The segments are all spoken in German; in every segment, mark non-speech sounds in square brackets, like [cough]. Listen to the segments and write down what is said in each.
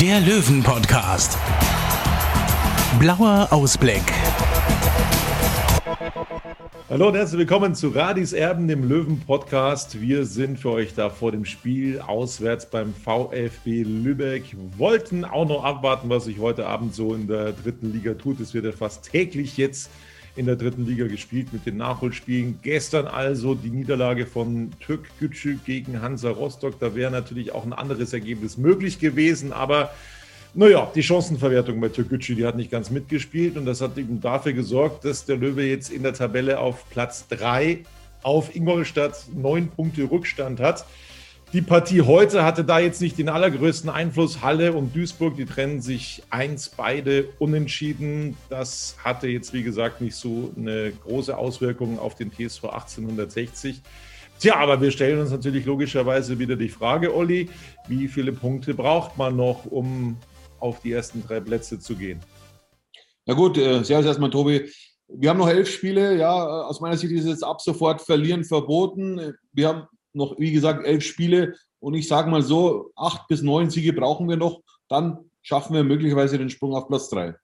der Löwen-Podcast. Blauer Ausblick. Hallo und herzlich willkommen zu Radis Erben, dem Löwen-Podcast. Wir sind für euch da vor dem Spiel auswärts beim VfB Lübeck. Wollten auch noch abwarten, was sich heute Abend so in der dritten Liga tut. Es wird ja fast täglich jetzt in der dritten Liga gespielt mit den Nachholspielen. Gestern also die Niederlage von Türk Gücü gegen Hansa Rostock. Da wäre natürlich auch ein anderes Ergebnis möglich gewesen, aber naja, die Chancenverwertung bei Türkgücü, die hat nicht ganz mitgespielt und das hat eben dafür gesorgt, dass der Löwe jetzt in der Tabelle auf Platz 3 auf Ingolstadt neun Punkte Rückstand hat. Die Partie heute hatte da jetzt nicht den allergrößten Einfluss. Halle und Duisburg, die trennen sich eins, beide unentschieden. Das hatte jetzt, wie gesagt, nicht so eine große Auswirkung auf den TSV 1860. Tja, aber wir stellen uns natürlich logischerweise wieder die Frage, Olli, wie viele Punkte braucht man noch, um auf die ersten drei Plätze zu gehen? Ja gut, äh, servus erstmal, Tobi. Wir haben noch elf Spiele. Ja, aus meiner Sicht ist es ab sofort verlieren verboten. Wir haben noch, wie gesagt, elf Spiele. Und ich sage mal so, acht bis neun Siege brauchen wir noch. Dann schaffen wir möglicherweise den Sprung auf Platz drei.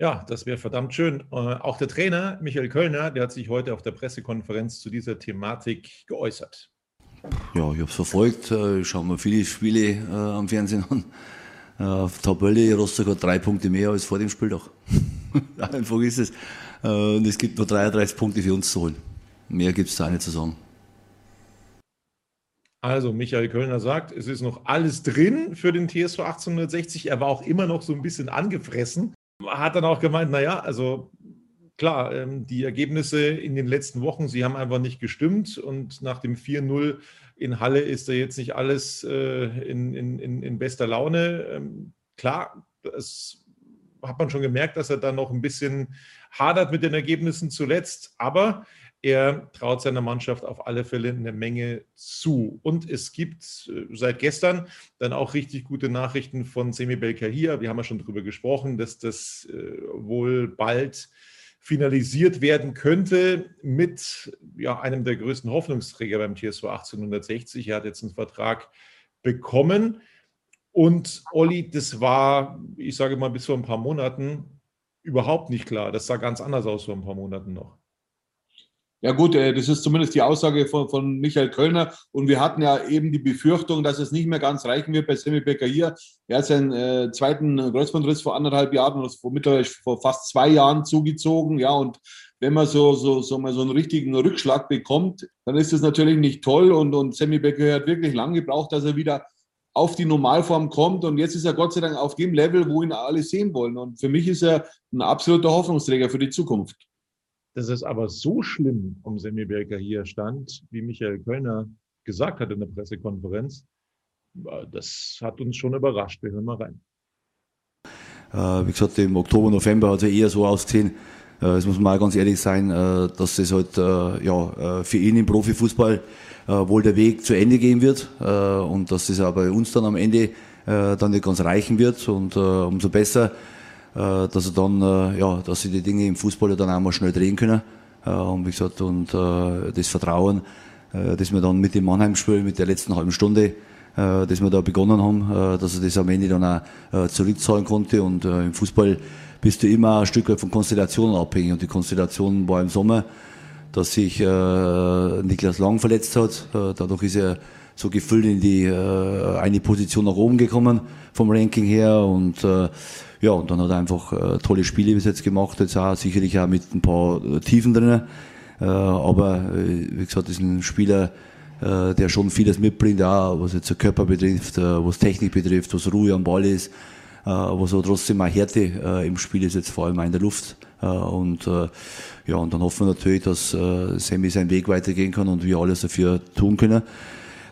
Ja, das wäre verdammt schön. Äh, auch der Trainer Michael Kölner, der hat sich heute auf der Pressekonferenz zu dieser Thematik geäußert. Ja, ich habe es verfolgt. äh, Ich schaue mir viele Spiele äh, am Fernsehen an. Äh, Auf Tabelle, Rostock hat drei Punkte mehr als vor dem Spieltag. [laughs] Einfach ist es. Und es gibt nur 33 Punkte für uns zu holen. Mehr gibt es da nicht zu sagen. Also, Michael Kölner sagt, es ist noch alles drin für den TSV 1860. Er war auch immer noch so ein bisschen angefressen. Hat dann auch gemeint, naja, also klar, ähm, die Ergebnisse in den letzten Wochen, sie haben einfach nicht gestimmt. Und nach dem 4-0 in Halle ist da jetzt nicht alles äh, in, in, in, bester Laune. Ähm, klar, das hat man schon gemerkt, dass er da noch ein bisschen hadert mit den Ergebnissen zuletzt. Aber er traut seiner Mannschaft auf alle Fälle eine Menge zu. Und es gibt äh, seit gestern dann auch richtig gute Nachrichten von Semi Belkahir. Wir haben ja schon darüber gesprochen, dass das äh, wohl bald finalisiert werden könnte mit ja, einem der größten Hoffnungsträger beim TSV 1860. Er hat jetzt einen Vertrag bekommen. Und Olli, das war, ich sage mal, bis vor ein paar Monaten überhaupt nicht klar. Das sah ganz anders aus vor ein paar Monaten noch. Ja gut, äh, das ist zumindest die Aussage von, von Michael Kölner. Und wir hatten ja eben die Befürchtung, dass es nicht mehr ganz reichen wird bei Semi Becker hier. Er hat seinen äh, zweiten Kreuzbandriss vor anderthalb Jahren oder vor, mittlerweile vor fast zwei Jahren zugezogen. Ja, und wenn man so, so, so mal so einen richtigen Rückschlag bekommt, dann ist das natürlich nicht toll. Und, und Sammy Becker hat wirklich lange gebraucht, dass er wieder auf die Normalform kommt. Und jetzt ist er Gott sei Dank auf dem Level, wo ihn alle sehen wollen. Und für mich ist er ein absoluter Hoffnungsträger für die Zukunft. Dass es aber so schlimm um Semi Belker hier stand, wie Michael Kölner gesagt hat in der Pressekonferenz, äh, das hat uns schon überrascht. Wir hören mal rein. Äh, Wie gesagt, im Oktober, November hat es eher so ausgesehen, äh, das muss man auch ganz ehrlich sein, dass das halt ja, für ihn im Profifußball wohl der Weg zu Ende gehen wird und dass das auch bei uns dann am Ende dann nicht ganz reichen wird und umso besser, dass er dann, äh, ja, dass sie die Dinge im Fußball ja dann auch mal schnell drehen können. Äh, und wie gesagt, und äh, das Vertrauen, äh, das wir dann mit dem Mannheim-Spiel, mit der letzten halben Stunde, äh, das wir da begonnen haben, äh, dass er das am Ende dann auch äh, zurückzahlen konnte. Und äh, im Fußball bist du immer ein Stück weit von Konstellationen abhängig. Und die Konstellation war im Sommer, dass sich äh, Niklas Lang verletzt hat. Äh, dadurch ist er so gefüllt in die äh, eine Position nach oben gekommen vom Ranking her und äh, ja und dann hat er einfach äh, tolle Spiele bis jetzt gemacht jetzt auch sicherlich auch mit ein paar äh, Tiefen drin äh, aber wie gesagt ist ein Spieler der schon vieles mitbringt auch was jetzt den Körper betrifft was Technik betrifft was Ruhe am Ball ist äh, aber trotzdem auch Härte im Spiel ist jetzt vor allem auch in der Luft. Und ja und dann hoffen wir natürlich dass Sammy seinen Weg weitergehen kann und wir alles dafür tun können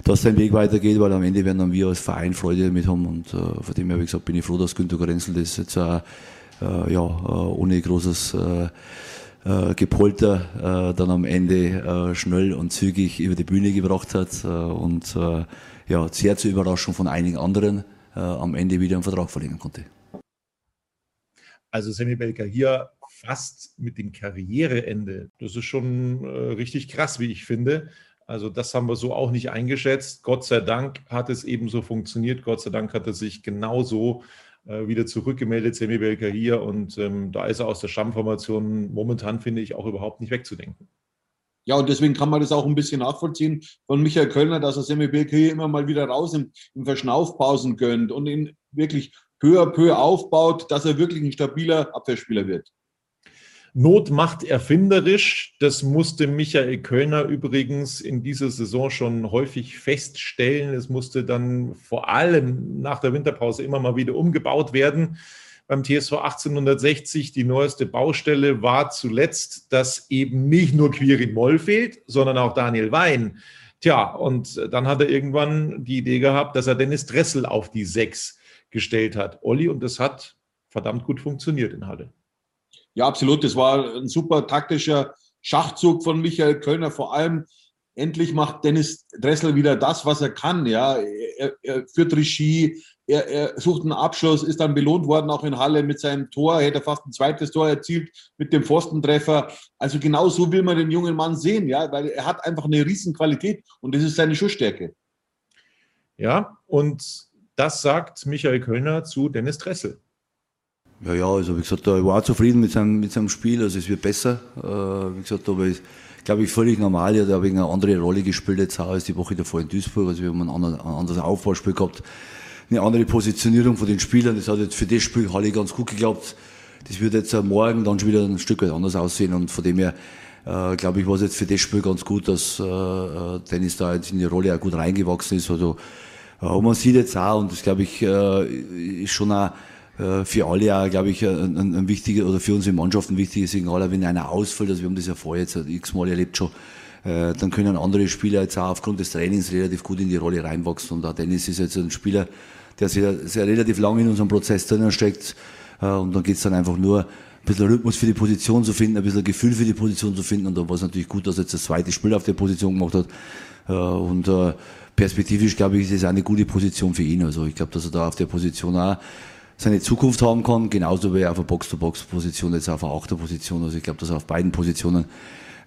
dass sein Weg weitergeht, weil am Ende werden dann wir als Verein Freude damit haben und äh, von dem her, wie gesagt, bin ich froh, dass Günter Gorenzel das jetzt auch, äh, ja, ohne großes äh, Gepolter äh, dann am Ende äh, schnell und zügig über die Bühne gebracht hat äh, und äh, ja, sehr zur Überraschung von einigen anderen äh, am Ende wieder einen Vertrag verlängern konnte. Also Sammy Belker hier fast mit dem Karriereende. Das ist schon äh, richtig krass, wie ich finde. Also das haben wir so auch nicht eingeschätzt. Gott sei Dank hat es eben so funktioniert. Gott sei Dank hat er sich genauso äh, wieder zurückgemeldet, Semi Belka hier. Und ähm, da ist er aus der Stammformation momentan, finde ich, auch überhaupt nicht wegzudenken. Ja, und deswegen kann man das auch ein bisschen nachvollziehen von Michael Kölner, dass er Semi Belka hier immer mal wieder raus in, in Verschnaufpausen gönnt und ihn wirklich peu à peu aufbaut, dass er wirklich ein stabiler Abwehrspieler wird. Not macht erfinderisch. Das musste Michael Kölner übrigens in dieser Saison schon häufig feststellen. Es musste dann vor allem nach der Winterpause immer mal wieder umgebaut werden. Beim TSV 1860 die neueste Baustelle war zuletzt, dass eben nicht nur Quirin Moll fehlt, sondern auch Daniel Wein. Tja, und dann hat er irgendwann die Idee gehabt, dass er Dennis Dressel auf die Sechs gestellt hat. Olli, und das hat verdammt gut funktioniert in Halle. Ja, absolut. Das war ein super taktischer Schachzug von Michael Kölner. Vor allem endlich macht Dennis Dressel wieder das, was er kann. Ja, er, er führt Regie, er, er, sucht einen Abschluss, ist dann belohnt worden auch in Halle mit seinem Tor. Er hätte fast ein zweites Tor erzielt mit dem Pfostentreffer. Also genau so will man den jungen Mann sehen, ja, weil er hat einfach eine riesen Qualität und das ist seine Schussstärke. Ja, und das sagt Michael Kölner zu Dennis Dressel. Ja, ja, also wie gesagt, ich war zufrieden mit seinem, mit seinem Spiel, also es wird besser. Äh, wie gesagt, aber ist, glaube ich, völlig normal. Er hat ein eine andere Rolle gespielt jetzt auch als die Woche davor in Duisburg. Also wir haben ein, anderes, ein anderes Aufbauspiel gehabt, eine andere Positionierung von den Spielern. Das hat jetzt für das Spiel Halle ganz gut geglaubt. Das wird jetzt morgen dann schon wieder ein Stück weit anders aussehen und von dem her äh, glaube ich, war es jetzt für das Spiel ganz gut, dass äh, Dennis da jetzt in die Rolle auch gut reingewachsen ist. Also, äh, man sieht jetzt auch, und das glaube ich, äh, ist schon auch äh, für alle ja, glaube ich, ein, ein wichtiger oder für unsere Mannschaft ein wichtiges Signal, wenn einer ausfällt, also wir haben das ja vorher jetzt x-mal erlebt schon, äh, dann können andere Spieler jetzt auch aufgrund des Trainings relativ gut in die Rolle reinwachsen. Und auch Dennis ist jetzt ein Spieler, der sehr, sehr relativ lang in unserem Prozess drinnen steckt. Äh, und dann geht's dann einfach nur, ein bisschen Rhythmus für die Position zu finden, ein bisschen Gefühl für die Position zu finden. Und da war es natürlich gut, dass er jetzt das zweite Spiel auf der Position gemacht hat. Und perspektivisch, glaube ich, ist es eine gute Position für ihn. Also ich glaube, dass er da auf der Position auch seine Zukunft haben kann, genauso wie er auf der Box-to-Box-Position, jetzt auf der Achterposition. Also ich glaube, dass er auf beiden Positionen,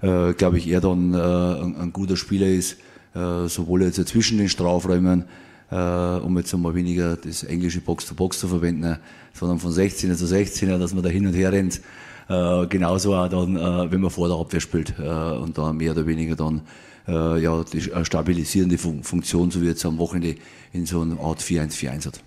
äh, glaube ich, er dann äh, ein, ein, guter Spieler ist, äh, sowohl jetzt zwischen den Strafräumen, äh, um jetzt einmal weniger das englische Box-to-Box -Box zu verwenden, sondern von 16er zu 16er, dass man da hin und her rennt. Äh, genauso auch dann, äh, wenn man vor der Abwehr spielt und da mehr oder weniger dann ja, die stabilisierende Fun Funktion, so wie jetzt am Wochenende in so einer Art 4-1-4-1 hat.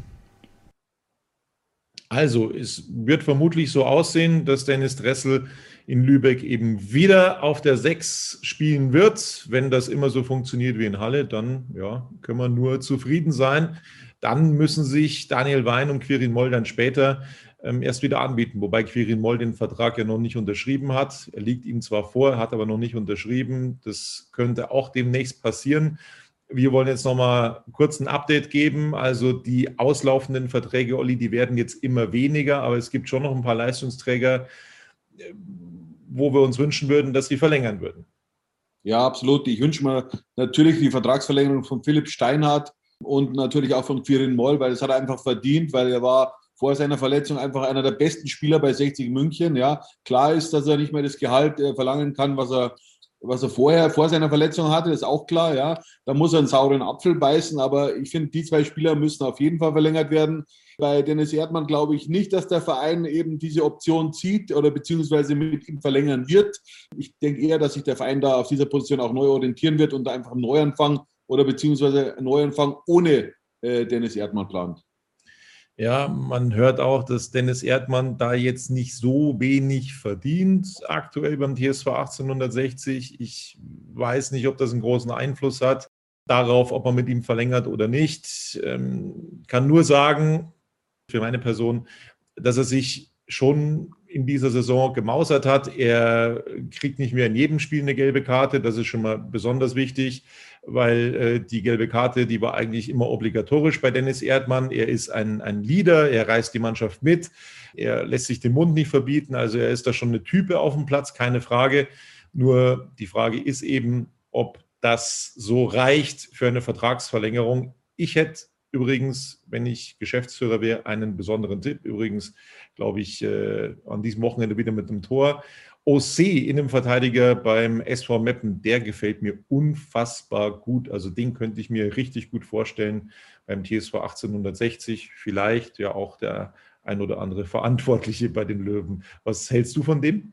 Also, es wird vermutlich so aussehen, dass Dennis Dressel in Lübeck eben wieder auf der 6 spielen wird. Wenn das immer so funktioniert wie in Halle, dann ja, können wir nur zufrieden sein. Dann müssen sich Daniel Wein und Quirin Moll dann später ähm, erst wieder anbieten, wobei Quirin Moll den Vertrag ja noch nicht unterschrieben hat. Er liegt ihm zwar vor, hat aber noch nicht unterschrieben. Das könnte auch demnächst passieren. Wir wollen jetzt nochmal kurz ein Update geben. Also die auslaufenden Verträge, Olli, die werden jetzt immer weniger, aber es gibt schon noch ein paar Leistungsträger, wo wir uns wünschen würden, dass sie verlängern würden. Ja, absolut. Ich wünsche mir natürlich die Vertragsverlängerung von Philipp Steinhardt und natürlich auch von Quirin Moll, weil das hat er einfach verdient, weil er war vor seiner Verletzung einfach einer der besten Spieler bei 60 München. Ja, klar ist, dass er nicht mehr das Gehalt äh, verlangen kann, was er was er vorher vor seiner Verletzung hatte, ist auch klar, ja. Da muss er einen sauren Apfel beißen, aber ich finde, die zwei Spieler müssen auf jeden Fall verlängert werden. Bei Dennis Erdmann glaube ich nicht, dass der Verein eben diese Option zieht oder beziehungsweise mit ihm verlängern wird. Ich denke eher, dass sich der Verein da auf dieser Position auch neu orientieren wird und einfach einen Neuanfang oder beziehungsweise einen Neuanfang ohne äh, Dennis Erdmann plant. Ja, man hört auch, dass Dennis Erdmann da jetzt nicht so wenig verdient aktuell beim TSV 1860. Ich weiß nicht, ob das einen großen Einfluss hat darauf, ob man mit ihm verlängert oder nicht. Ähm, kann nur sagen, für meine Person, dass er sich schon in dieser Saison gemausert hat. Er kriegt nicht mehr in jedem Spiel eine gelbe Karte. Das ist schon mal besonders wichtig, weil äh, die gelbe Karte, die war eigentlich immer obligatorisch bei Dennis Erdmann. Er ist ein, ein Leader, er reißt die Mannschaft mit, er lässt sich den Mund nicht verbieten. Also er ist da schon eine Type auf dem Platz, keine Frage. Nur die Frage ist eben, ob das so reicht für eine Vertragsverlängerung. Ich hätte übrigens, wenn ich Geschäftsführer wäre, einen besonderen Tipp. Übrigens, glaube ich, äh, an diesem Wochenende wieder mit einem Tor. OC, Innenverteidiger beim SV Meppen, der gefällt mir unfassbar gut. Also den könnte ich mir richtig gut vorstellen beim TSV 1860. Vielleicht ja auch der ein oder andere Verantwortliche bei den Löwen. Was hältst du von dem?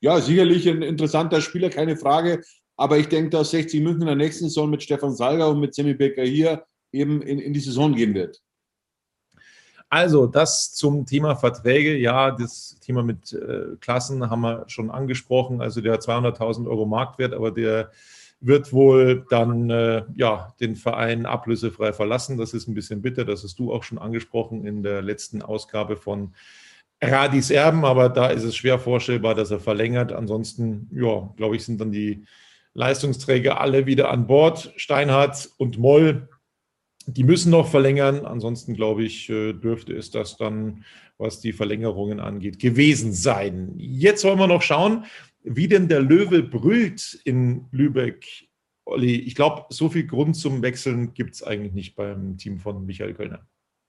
Ja, sicherlich ein interessanter Spieler, keine Frage. Aber ich denke, dass 60 München in der nächsten Saison mit Stefan Salger und mit Semi Becker hier eben in, in die Saison gehen wird. Also, das zum Thema Verträge. Ja, das Thema mit äh, Klassen haben wir schon angesprochen. Also, der hat 200.000 Euro Marktwert, aber der wird wohl dann äh, ja, den Verein ablösefrei verlassen. Das ist ein bisschen bitter. Das hast du auch schon angesprochen in der letzten Ausgabe von Radis Erben. Aber da ist es schwer vorstellbar, dass er verlängert. Ansonsten, ja, glaube ich, sind dann die Leistungsträger alle wieder an Bord. Steinhardt und Moll die müssen noch verlängern. Ansonsten glaube ich, äh, dürfte es das dann, was die Verlängerungen angeht, gewesen sein. Jetzt wollen wir noch schauen, wie denn der Löwe brüllt in Lübeck. Olli, ich glaube, so viel Grund zum Wechseln gibt es eigentlich nicht beim Team von Michael Kölner.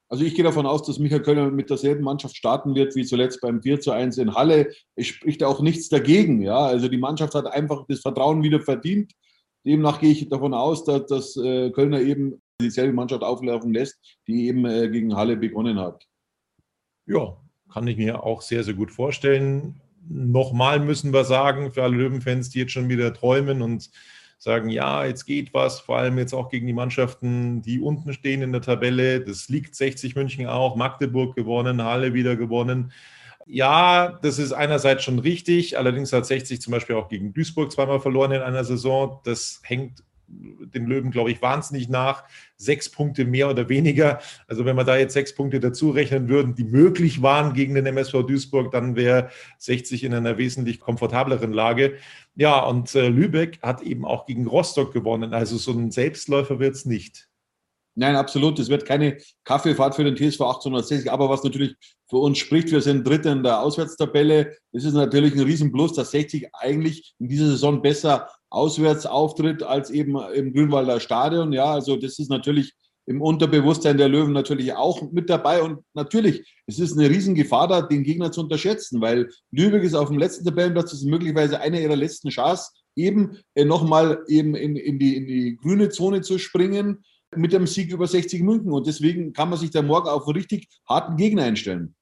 Also ich gehe davon aus, dass Michael Kölner mit derselben Mannschaft starten wird wie zuletzt beim 4 zu 1 in Halle. Es spricht auch nichts dagegen. Ja? Also die Mannschaft hat einfach das Vertrauen wieder verdient. Demnach gehe ich davon aus, dass, dass äh, Kölner eben dieselbe Mannschaft auflaufen lässt, die eben äh, gegen Halle begonnen hat. Ja, kann ich mir auch sehr, sehr gut vorstellen. Nochmal müssen wir sagen, für alle Löwenfans, die jetzt schon wieder träumen und sagen, ja, jetzt geht was, vor allem jetzt auch gegen die Mannschaften, die unten stehen in der Tabelle. Das liegt 60 München auch, Magdeburg gewonnen, Halle wieder gewonnen. Ja, das ist einerseits schon richtig. Allerdings hat 60 zum Beispiel auch gegen Duisburg zweimal verloren in einer Saison. Das hängt den Löwen, glaube ich, wahnsinnig nach. Sechs Punkte mehr oder weniger. Also wenn wir da jetzt sechs Punkte dazu rechnen würden, die möglich waren gegen den MSV Duisburg, dann wäre 60 in einer wesentlich komfortableren Lage. Ja, und äh, Lübeck hat eben auch gegen Rostock gewonnen. Also so ein Selbstläufer wird es nicht. Nein, absolut. Es wird keine Kaffeefahrt für den TSV 1860. Aber was natürlich für uns spricht, wir sind Dritter in der Auswärtstabelle. Es ist natürlich ein Riesenplus, dass 60 eigentlich in dieser Saison besser auswärts auftritt als eben im Grünwalder Stadion. Ja, also das ist natürlich im Unterbewusstsein der Löwen natürlich auch mit dabei. Und natürlich, es ist eine Riesengefahr da, den Gegner zu unterschätzen, weil Lübeck ist auf dem letzten Tabellenplatz, das ist möglicherweise eine ihrer letzten Chance, eben äh, nochmal eben in, in, die, in die grüne Zone zu springen mit dem Sieg über 60 München. Und deswegen kann man sich da morgen auf einen richtig harten Gegner einstellen.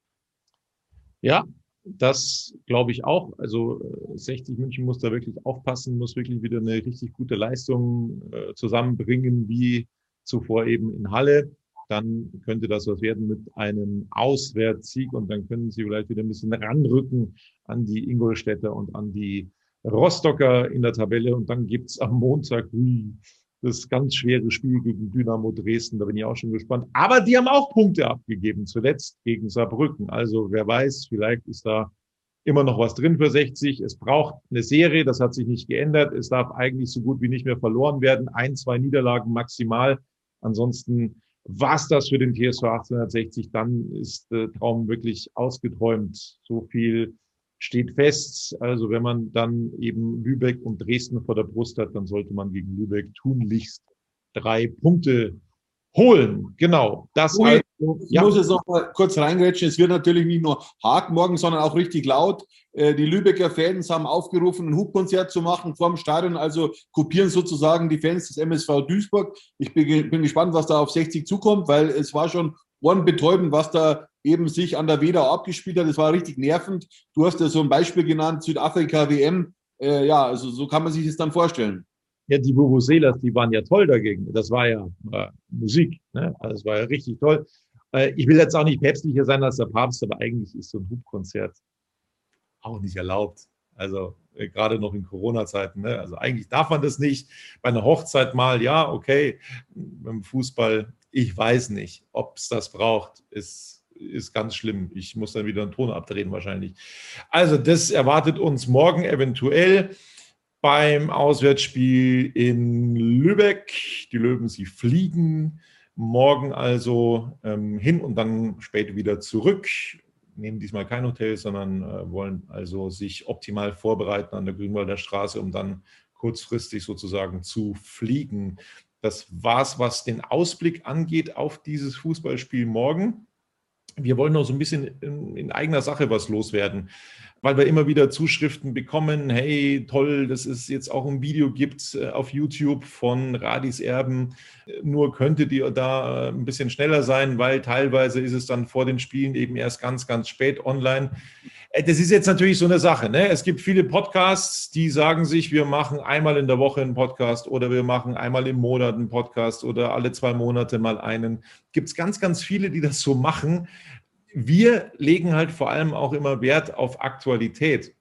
Ja, das glaube ich auch. Also 60 äh, München muss da wirklich aufpassen, muss wirklich wieder eine richtig gute Leistung äh, zusammenbringen, wie zuvor eben in Halle. Dann könnte das was werden mit einem Auswärtssieg und dann können sie vielleicht wieder ein bisschen ranrücken an die Ingolstädter und an die Rostocker in der Tabelle. Und dann gibt's am Montag, hui, das ganz schwere Spiel gegen Dynamo Dresden. Da bin ich auch schon gespannt. Aber die haben auch Punkte abgegeben, zuletzt gegen Saarbrücken. Also wer weiß, vielleicht ist da immer noch was drin für 60. Es braucht eine Serie, das hat sich nicht geändert. Es darf eigentlich so gut wie nicht mehr verloren werden. Ein, zwei Niederlagen maximal. Ansonsten was das für den TSV 1860. Dann ist der Traum wirklich ausgeträumt. So viel steht fest. Also wenn man dann eben Lübeck und Dresden vor der Brust hat, dann sollte man gegen Lübeck tunlichst drei Punkte holen. Genau. Das Ui, also, ich ja. muss jetzt noch mal kurz reingrätschen. Es wird natürlich nicht nur hart morgen, sondern auch richtig laut. Äh, die Lübecker Fans haben aufgerufen, ein Hubkonzert zu machen vor dem Stadion, also kopieren sozusagen die Fans des MSV Duisburg. Ich bin, bin gespannt, was da auf 60 zukommt, weil es war schon ohrenbetäubend, was da eben sich an der Weda abgespielt hat. Das war richtig nervend. Du hast ja so ein Beispiel genannt, Südafrika WM. Äh, ja, also so kann man sich das dann vorstellen. Ja, die Vuvuzelas, die waren ja toll dagegen. Das war ja äh, Musik. Ne? Also das war ja richtig toll. Äh, ich will jetzt auch nicht päpstlicher sein als der Papst, aber eigentlich ist so ein Hubkonzert auch nicht erlaubt. Also äh, gerade noch in Corona-Zeiten. Ne? Also eigentlich darf man das nicht. Bei einer Hochzeit mal, ja, okay. Beim Fußball, ich weiß nicht, ob es das braucht. Ist ist ganz schlimm. Ich muss dann wieder einen Ton abdrehen wahrscheinlich. Also das erwartet uns morgen eventuell beim Auswärtsspiel in Lübeck. Die Löwen, sie fliegen morgen also ähm, hin und dann später wieder zurück. Nehmen diesmal kein Hotel, sondern äh, wollen also sich optimal vorbereiten an der Grünwalder Straße, um dann kurzfristig sozusagen zu fliegen. Das war's, was den Ausblick angeht auf dieses Fußballspiel morgen. Wir wollen noch so ein bisschen in, in eigener Sache was loswerden weil wir immer wieder Zuschriften bekommen, hey, toll, dass es jetzt auch ein Video gibt äh, auf YouTube von Radis Erben. Nur könntet ihr da äh, ein bisschen schneller sein, weil teilweise ist es dann vor den Spielen eben erst ganz, ganz spät online. Äh, das ist jetzt natürlich so eine Sache. Ne? Es gibt viele Podcasts, die sagen sich, wir machen einmal in der Woche einen Podcast oder wir machen einmal im Monat einen Podcast oder alle zwei Monate mal einen. Gibt es ganz, ganz viele, die das so machen wir legen halt vor allem auch immer Wert auf Aktualität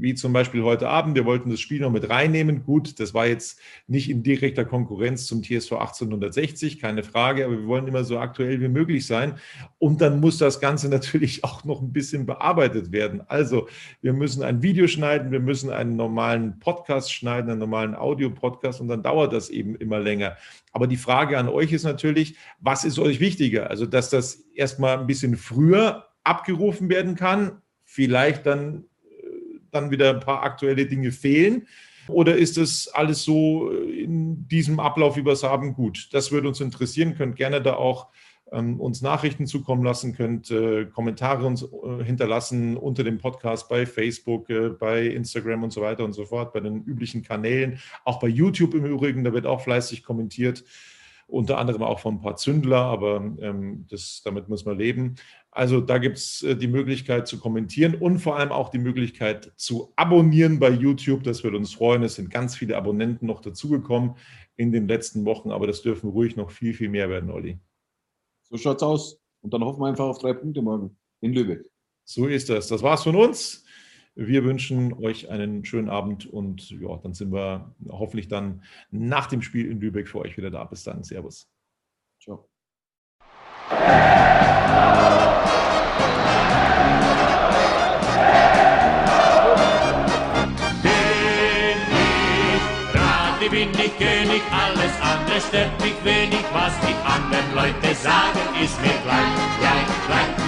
wie zum Beispiel heute Abend. Wir wollten das Spiel noch mit reinnehmen. Gut, das war jetzt nicht in direkter Konkurrenz zum TSV 1860, keine Frage, aber wir wollen immer so aktuell wie möglich sein. Und dann muss das Ganze [laughs] natürlich auch noch ein bisschen bearbeitet werden. Also, wir müssen ein Video schneiden, wir müssen einen normalen Podcast schneiden, einen normalen Audio-Podcast und dann dauert das eben immer länger. Aber die Frage an euch ist natürlich, was ist euch wichtiger? Also, dass das erstmal ein bisschen früher abgerufen werden kann, vielleicht dann dann wieder ein paar aktuelle Dinge fehlen? Oder ist das alles so in diesem Ablauf, es haben, gut? Das würde uns interessieren. Könnt gerne da auch ähm, uns Nachrichten zukommen lassen, könnt äh, Kommentare uns äh, hinterlassen unter dem Podcast bei Facebook, äh, bei Instagram und so weiter und so fort, bei den üblichen Kanälen. Auch bei YouTube im Übrigen, da wird auch fleißig kommentiert unter anderem auch von ein paar Zündler, aber ähm, das, damit muss man leben. Also da gibt es äh, die Möglichkeit zu kommentieren und vor allem auch die Möglichkeit zu abonnieren bei YouTube. Das würde uns freuen. Es sind ganz viele Abonnenten noch dazugekommen in den letzten Wochen, aber das dürfen ruhig noch viel, viel mehr werden, Olli. So schaut's aus. Und dann hoffen wir einfach auf drei Punkte morgen in Lübeck. So ist das. Das war's von uns. Wir wünschen euch einen schönen Abend und ja, dann sind wir hoffentlich dann nach dem Spiel in Lübeck für euch wieder da. Bis dann. Servus. Ciao. bin ich König, alles andere stört mich wenig, was die anderen Leute sagen, ist mir gleich, gleich, gleich.